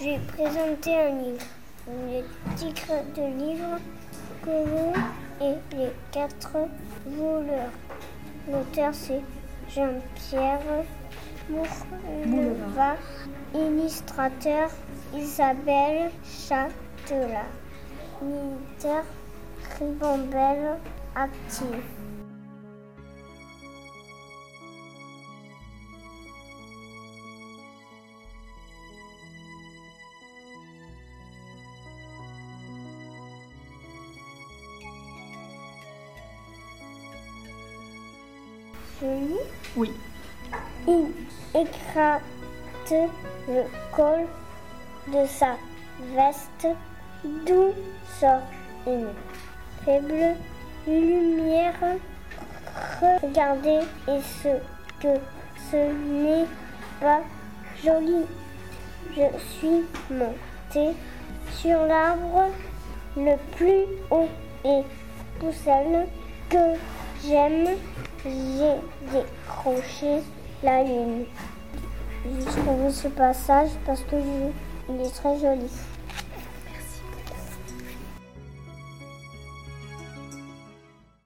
J'ai présenté un livre. Le titre de livre Colomb et les quatre voleurs. L'auteur c'est Jean-Pierre Mourleva, illustrateur Isabelle Châtelain, militaire Ribambelle active. Joli? Oui. Il écrase le col de sa veste, d'où sort une faible lumière. Regardez, et ce que ce n'est pas joli. Je suis monté sur l'arbre le plus haut et tout seul que j'aime. J'ai décroché la lune. J'ai trouvé ce passage parce que je- il est très joli.